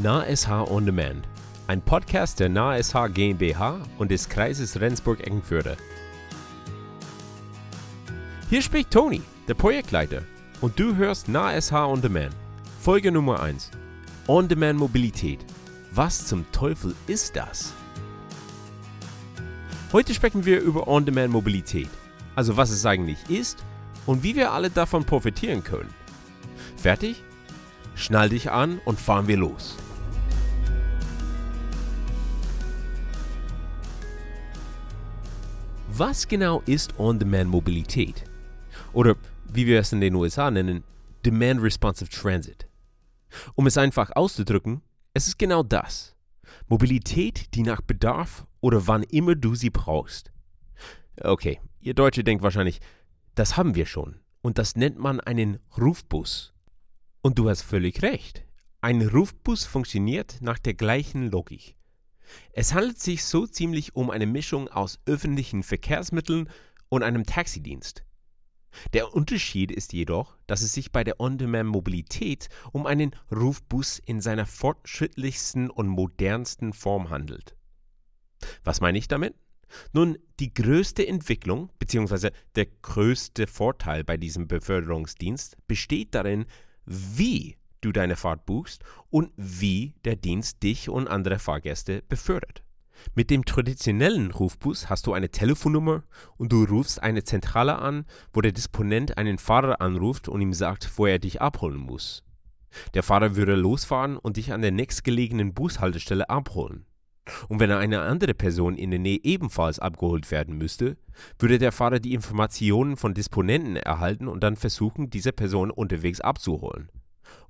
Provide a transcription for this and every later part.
NahSH On Demand, ein Podcast der NahSH GmbH und des Kreises Rendsburg-Eckernförde. Hier spricht Toni, der Projektleiter, und du hörst NahSH On Demand. Folge Nummer 1. On-Demand Mobilität. Was zum Teufel ist das? Heute sprechen wir über On-Demand Mobilität, also was es eigentlich ist und wie wir alle davon profitieren können. Fertig? Schnall dich an und fahren wir los. Was genau ist On-Demand-Mobilität? Oder wie wir es in den USA nennen, Demand Responsive Transit. Um es einfach auszudrücken, es ist genau das. Mobilität, die nach Bedarf oder wann immer du sie brauchst. Okay, ihr Deutsche denkt wahrscheinlich, das haben wir schon. Und das nennt man einen Rufbus. Und du hast völlig recht. Ein Rufbus funktioniert nach der gleichen Logik. Es handelt sich so ziemlich um eine Mischung aus öffentlichen Verkehrsmitteln und einem Taxidienst. Der Unterschied ist jedoch, dass es sich bei der On-Demand-Mobilität um einen Rufbus in seiner fortschrittlichsten und modernsten Form handelt. Was meine ich damit? Nun, die größte Entwicklung bzw. der größte Vorteil bei diesem Beförderungsdienst besteht darin, wie du deine Fahrt buchst und wie der Dienst dich und andere Fahrgäste befördert. Mit dem traditionellen Rufbus hast du eine Telefonnummer und du rufst eine Zentrale an, wo der Disponent einen Fahrer anruft und ihm sagt, wo er dich abholen muss. Der Fahrer würde losfahren und dich an der nächstgelegenen Bushaltestelle abholen. Und wenn eine andere Person in der Nähe ebenfalls abgeholt werden müsste, würde der Fahrer die Informationen von Disponenten erhalten und dann versuchen, diese Person unterwegs abzuholen.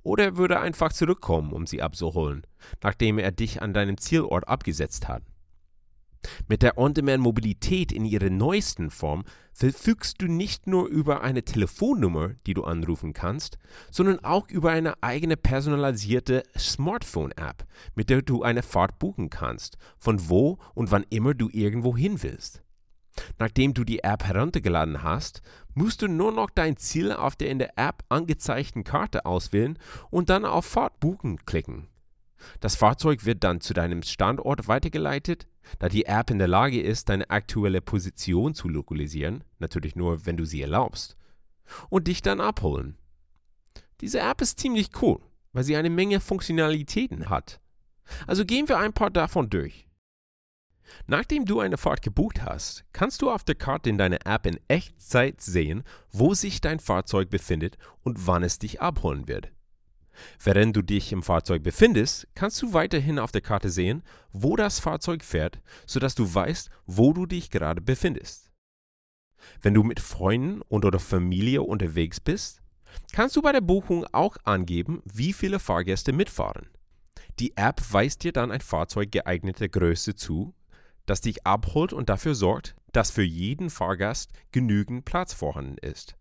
Oder er würde einfach zurückkommen, um sie abzuholen, nachdem er dich an deinem Zielort abgesetzt hat. Mit der On-Demand-Mobilität in ihrer neuesten Form verfügst du nicht nur über eine Telefonnummer, die du anrufen kannst, sondern auch über eine eigene personalisierte Smartphone-App, mit der du eine Fahrt buchen kannst, von wo und wann immer du irgendwo hin willst. Nachdem du die App heruntergeladen hast, musst du nur noch dein Ziel auf der in der App angezeigten Karte auswählen und dann auf Fahrt buchen klicken. Das Fahrzeug wird dann zu deinem Standort weitergeleitet, da die App in der Lage ist, deine aktuelle Position zu lokalisieren, natürlich nur, wenn du sie erlaubst, und dich dann abholen. Diese App ist ziemlich cool, weil sie eine Menge Funktionalitäten hat. Also gehen wir ein paar davon durch. Nachdem du eine Fahrt gebucht hast, kannst du auf der Karte in deiner App in Echtzeit sehen, wo sich dein Fahrzeug befindet und wann es dich abholen wird. Während du dich im Fahrzeug befindest, kannst du weiterhin auf der Karte sehen, wo das Fahrzeug fährt, sodass du weißt, wo du dich gerade befindest. Wenn du mit Freunden und oder Familie unterwegs bist, kannst du bei der Buchung auch angeben, wie viele Fahrgäste mitfahren. Die App weist dir dann ein Fahrzeug geeigneter Größe zu, das dich abholt und dafür sorgt, dass für jeden Fahrgast genügend Platz vorhanden ist.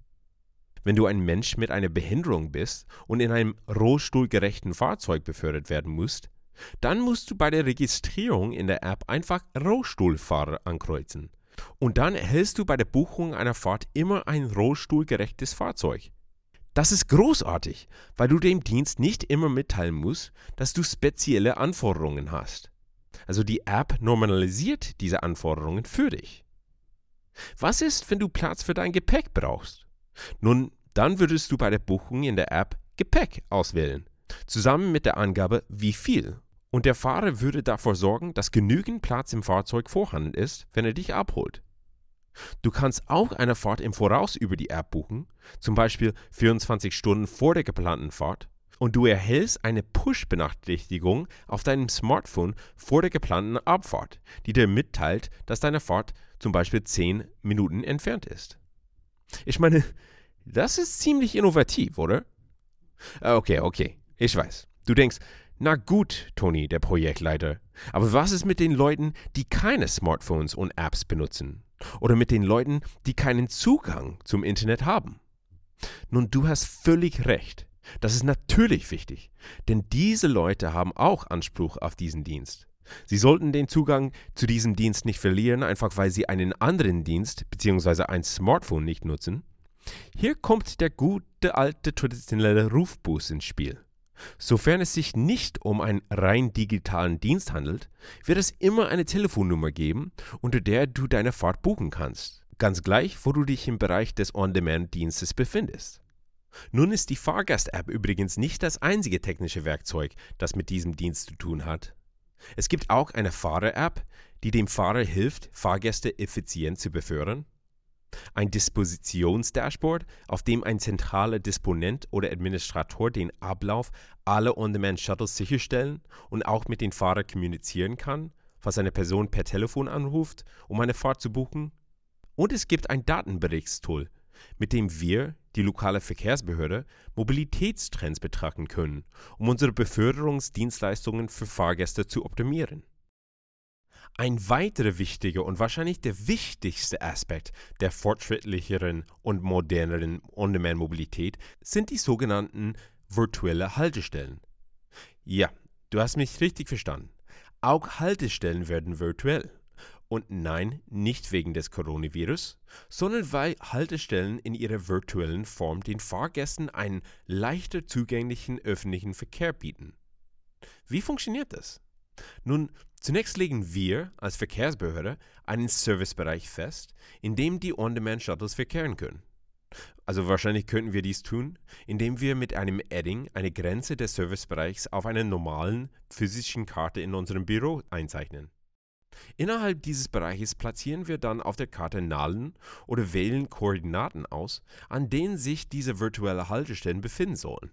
Wenn du ein Mensch mit einer Behinderung bist und in einem rollstuhlgerechten Fahrzeug befördert werden musst, dann musst du bei der Registrierung in der App einfach Rollstuhlfahrer ankreuzen. Und dann erhältst du bei der Buchung einer Fahrt immer ein rollstuhlgerechtes Fahrzeug. Das ist großartig, weil du dem Dienst nicht immer mitteilen musst, dass du spezielle Anforderungen hast. Also die App normalisiert diese Anforderungen für dich. Was ist, wenn du Platz für dein Gepäck brauchst? Nun, dann würdest du bei der Buchung in der App Gepäck auswählen, zusammen mit der Angabe wie viel. Und der Fahrer würde dafür sorgen, dass genügend Platz im Fahrzeug vorhanden ist, wenn er dich abholt. Du kannst auch eine Fahrt im Voraus über die App buchen, zum Beispiel 24 Stunden vor der geplanten Fahrt, und du erhältst eine Push-Benachrichtigung auf deinem Smartphone vor der geplanten Abfahrt, die dir mitteilt, dass deine Fahrt zum Beispiel 10 Minuten entfernt ist. Ich meine, das ist ziemlich innovativ, oder? Ah, okay, okay, ich weiß. Du denkst, na gut, Tony, der Projektleiter. Aber was ist mit den Leuten, die keine Smartphones und Apps benutzen? Oder mit den Leuten, die keinen Zugang zum Internet haben? Nun, du hast völlig recht. Das ist natürlich wichtig, denn diese Leute haben auch Anspruch auf diesen Dienst. Sie sollten den Zugang zu diesem Dienst nicht verlieren, einfach weil Sie einen anderen Dienst bzw. ein Smartphone nicht nutzen. Hier kommt der gute alte traditionelle Rufbus ins Spiel. Sofern es sich nicht um einen rein digitalen Dienst handelt, wird es immer eine Telefonnummer geben, unter der du deine Fahrt buchen kannst, ganz gleich, wo du dich im Bereich des On-Demand-Dienstes befindest. Nun ist die Fahrgast-App übrigens nicht das einzige technische Werkzeug, das mit diesem Dienst zu tun hat. Es gibt auch eine Fahrer-App, die dem Fahrer hilft, Fahrgäste effizient zu befördern ein Dispositionsdashboard, auf dem ein zentraler Disponent oder Administrator den Ablauf aller On-Demand-Shuttles sicherstellen und auch mit den Fahrern kommunizieren kann, falls eine Person per Telefon anruft, um eine Fahrt zu buchen. Und es gibt ein Datenberichtstool, mit dem wir, die lokale Verkehrsbehörde, Mobilitätstrends betrachten können, um unsere Beförderungsdienstleistungen für Fahrgäste zu optimieren. Ein weiterer wichtiger und wahrscheinlich der wichtigste Aspekt der fortschrittlicheren und moderneren On-Demand-Mobilität sind die sogenannten virtuelle Haltestellen. Ja, du hast mich richtig verstanden. Auch Haltestellen werden virtuell. Und nein, nicht wegen des Coronavirus, sondern weil Haltestellen in ihrer virtuellen Form den Fahrgästen einen leichter zugänglichen öffentlichen Verkehr bieten. Wie funktioniert das? Nun, zunächst legen wir als Verkehrsbehörde einen Servicebereich fest, in dem die On-Demand-Shuttles verkehren können. Also wahrscheinlich könnten wir dies tun, indem wir mit einem Edding eine Grenze des Servicebereichs auf einer normalen physischen Karte in unserem Büro einzeichnen. Innerhalb dieses Bereiches platzieren wir dann auf der Karte Nallen oder wählen Koordinaten aus, an denen sich diese virtuelle Haltestellen befinden sollen.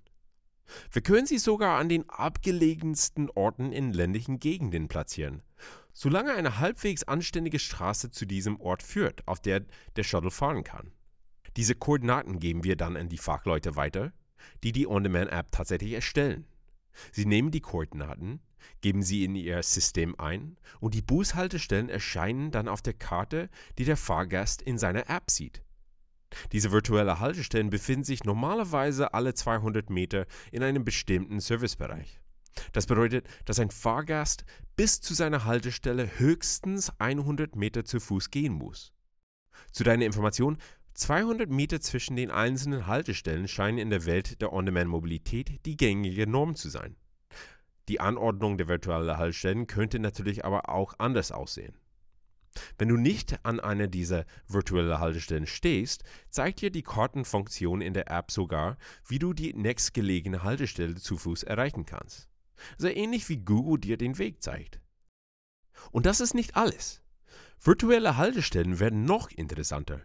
Wir können sie sogar an den abgelegensten Orten in ländlichen Gegenden platzieren, solange eine halbwegs anständige Straße zu diesem Ort führt, auf der der Shuttle fahren kann. Diese Koordinaten geben wir dann an die Fachleute weiter, die die On-Demand-App tatsächlich erstellen. Sie nehmen die Koordinaten, geben sie in ihr System ein und die Bushaltestellen erscheinen dann auf der Karte, die der Fahrgast in seiner App sieht. Diese virtuellen Haltestellen befinden sich normalerweise alle 200 Meter in einem bestimmten Servicebereich. Das bedeutet, dass ein Fahrgast bis zu seiner Haltestelle höchstens 100 Meter zu Fuß gehen muss. Zu deiner Information, 200 Meter zwischen den einzelnen Haltestellen scheinen in der Welt der On-Demand-Mobilität die gängige Norm zu sein. Die Anordnung der virtuellen Haltestellen könnte natürlich aber auch anders aussehen. Wenn du nicht an einer dieser virtuellen Haltestellen stehst, zeigt dir die Kartenfunktion in der App sogar, wie du die nächstgelegene Haltestelle zu Fuß erreichen kannst. So ähnlich wie Google dir den Weg zeigt. Und das ist nicht alles. Virtuelle Haltestellen werden noch interessanter.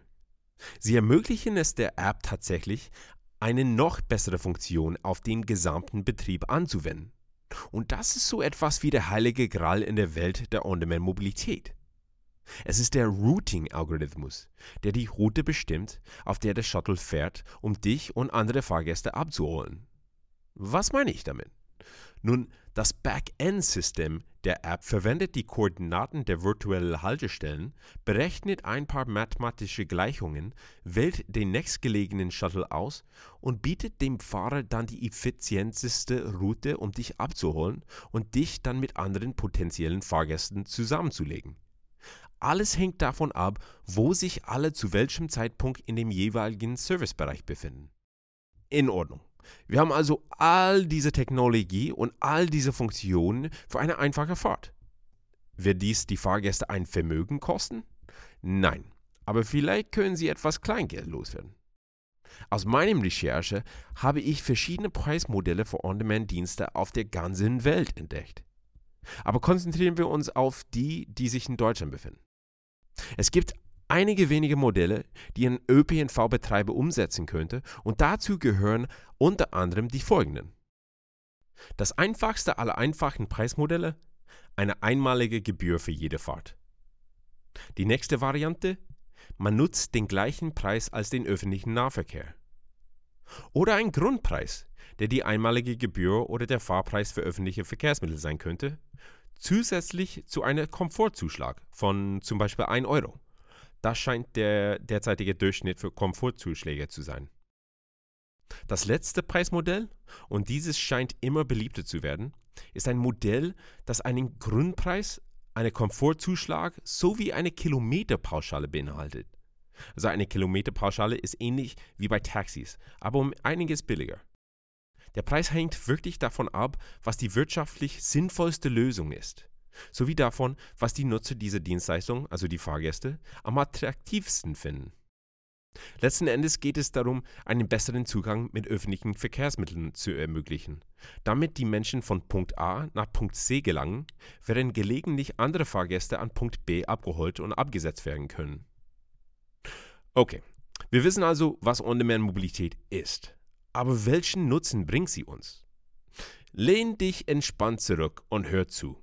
Sie ermöglichen es der App tatsächlich, eine noch bessere Funktion auf den gesamten Betrieb anzuwenden. Und das ist so etwas wie der heilige Gral in der Welt der On-Demand-Mobilität. Es ist der Routing-Algorithmus, der die Route bestimmt, auf der der Shuttle fährt, um dich und andere Fahrgäste abzuholen. Was meine ich damit? Nun, das Backend-System der App verwendet die Koordinaten der virtuellen Haltestellen, berechnet ein paar mathematische Gleichungen, wählt den nächstgelegenen Shuttle aus und bietet dem Fahrer dann die effizienteste Route, um dich abzuholen und dich dann mit anderen potenziellen Fahrgästen zusammenzulegen. Alles hängt davon ab, wo sich alle zu welchem Zeitpunkt in dem jeweiligen Servicebereich befinden. In Ordnung. Wir haben also all diese Technologie und all diese Funktionen für eine einfache Fahrt. Wird dies die Fahrgäste ein Vermögen kosten? Nein, aber vielleicht können sie etwas Kleingeld loswerden. Aus meinem Recherche habe ich verschiedene Preismodelle für On-Demand-Dienste auf der ganzen Welt entdeckt. Aber konzentrieren wir uns auf die, die sich in Deutschland befinden. Es gibt einige wenige Modelle, die ein ÖPNV-Betreiber umsetzen könnte und dazu gehören unter anderem die folgenden. Das einfachste aller einfachen Preismodelle, eine einmalige Gebühr für jede Fahrt. Die nächste Variante, man nutzt den gleichen Preis als den öffentlichen Nahverkehr. Oder ein Grundpreis, der die einmalige Gebühr oder der Fahrpreis für öffentliche Verkehrsmittel sein könnte, zusätzlich zu einem Komfortzuschlag von zum Beispiel 1 Euro. Das scheint der derzeitige Durchschnitt für Komfortzuschläge zu sein. Das letzte Preismodell, und dieses scheint immer beliebter zu werden, ist ein Modell, das einen Grundpreis, einen Komfortzuschlag sowie eine Kilometerpauschale beinhaltet. Also eine Kilometerpauschale ist ähnlich wie bei Taxis, aber um einiges billiger. Der Preis hängt wirklich davon ab, was die wirtschaftlich sinnvollste Lösung ist, sowie davon, was die Nutzer dieser Dienstleistung, also die Fahrgäste, am attraktivsten finden. Letzten Endes geht es darum, einen besseren Zugang mit öffentlichen Verkehrsmitteln zu ermöglichen, damit die Menschen von Punkt A nach Punkt C gelangen, während gelegentlich andere Fahrgäste an Punkt B abgeholt und abgesetzt werden können. Okay, wir wissen also, was On-Demand-Mobilität ist. Aber welchen Nutzen bringt sie uns? Lehn dich entspannt zurück und hör zu.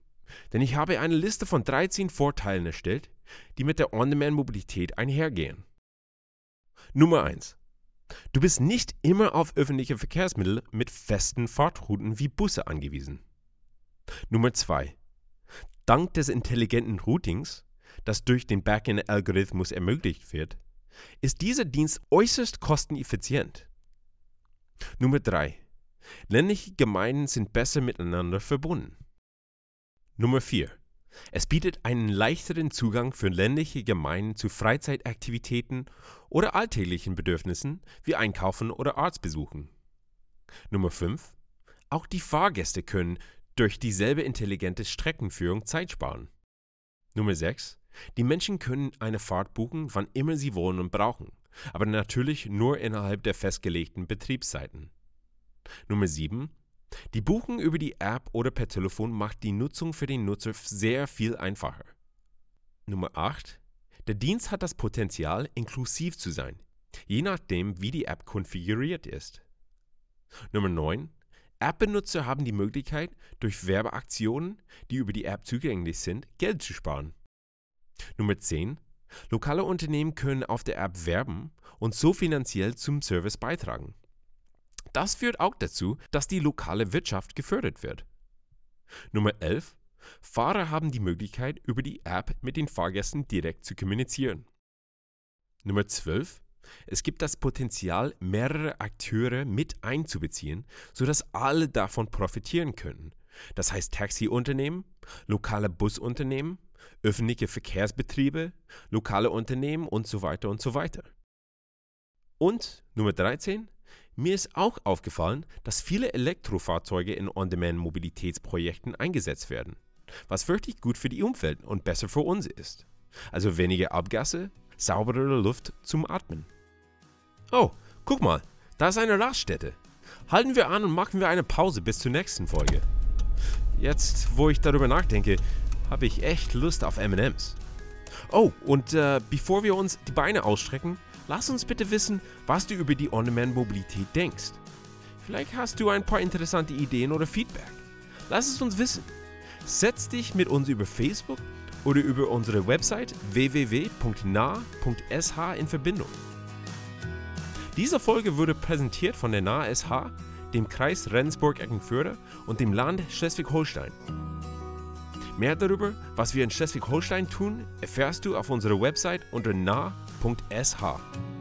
Denn ich habe eine Liste von 13 Vorteilen erstellt, die mit der On-Demand-Mobilität einhergehen. Nummer 1. Du bist nicht immer auf öffentliche Verkehrsmittel mit festen Fahrtrouten wie Busse angewiesen. Nummer 2. Dank des intelligenten Routings, das durch den Backend-Algorithmus ermöglicht wird, ist dieser Dienst äußerst kosteneffizient. Nummer 3. Ländliche Gemeinden sind besser miteinander verbunden. Nummer 4. Es bietet einen leichteren Zugang für ländliche Gemeinden zu Freizeitaktivitäten oder alltäglichen Bedürfnissen wie Einkaufen oder Arztbesuchen. Nummer 5. Auch die Fahrgäste können durch dieselbe intelligente Streckenführung Zeit sparen. Nummer 6. Die Menschen können eine Fahrt buchen, wann immer sie wollen und brauchen, aber natürlich nur innerhalb der festgelegten Betriebszeiten. Nummer 7. Die Buchung über die App oder per Telefon macht die Nutzung für den Nutzer sehr viel einfacher. Nummer 8. Der Dienst hat das Potenzial, inklusiv zu sein, je nachdem, wie die App konfiguriert ist. Nummer 9. App-Benutzer haben die Möglichkeit, durch Werbeaktionen, die über die App zugänglich sind, Geld zu sparen. Nummer 10. Lokale Unternehmen können auf der App werben und so finanziell zum Service beitragen. Das führt auch dazu, dass die lokale Wirtschaft gefördert wird. Nummer 11. Fahrer haben die Möglichkeit, über die App mit den Fahrgästen direkt zu kommunizieren. Nummer 12. Es gibt das Potenzial, mehrere Akteure mit einzubeziehen, sodass alle davon profitieren können. Das heißt Taxiunternehmen, lokale Busunternehmen, öffentliche Verkehrsbetriebe, lokale Unternehmen und so weiter und so weiter. Und Nummer 13. Mir ist auch aufgefallen, dass viele Elektrofahrzeuge in On-Demand-Mobilitätsprojekten eingesetzt werden, was wirklich gut für die Umwelt und besser für uns ist. Also weniger Abgase, sauberere Luft zum Atmen. Oh, guck mal, da ist eine Raststätte. Halten wir an und machen wir eine Pause bis zur nächsten Folge. Jetzt, wo ich darüber nachdenke, habe ich echt Lust auf MMs. Oh, und äh, bevor wir uns die Beine ausstrecken, lass uns bitte wissen, was du über die On-Demand-Mobilität denkst. Vielleicht hast du ein paar interessante Ideen oder Feedback. Lass es uns wissen. Setz dich mit uns über Facebook oder über unsere Website www.nah.sh in Verbindung. Diese Folge wurde präsentiert von der NAH-SH, dem Kreis Rendsburg-Eckenförde und dem Land Schleswig-Holstein. Mehr darüber, was wir in Schleswig-Holstein tun, erfährst du auf unserer Website unter nah.sh www.ch.